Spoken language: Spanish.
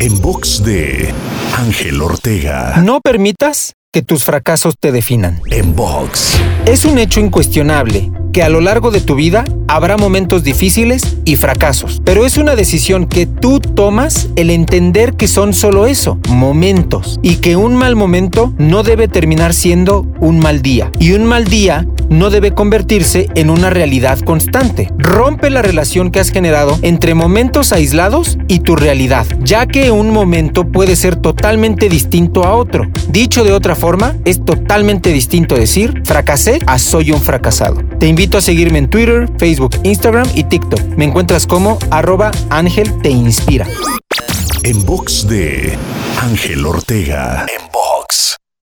En box de Ángel Ortega. No permitas que tus fracasos te definan. En box. Es un hecho incuestionable que a lo largo de tu vida habrá momentos difíciles y fracasos, pero es una decisión que tú tomas el entender que son solo eso, momentos, y que un mal momento no debe terminar siendo un mal día, y un mal día no debe convertirse en una realidad constante. Rompe la relación que has generado entre momentos aislados y tu realidad, ya que un momento puede ser totalmente distinto a otro. Dicho de otra forma, es totalmente distinto decir fracasé a soy un fracasado. Te invito a seguirme en Twitter, Facebook, Instagram y TikTok. Me encuentras como arroba Ángel Te Inspira. En box de Ángel Ortega. En box.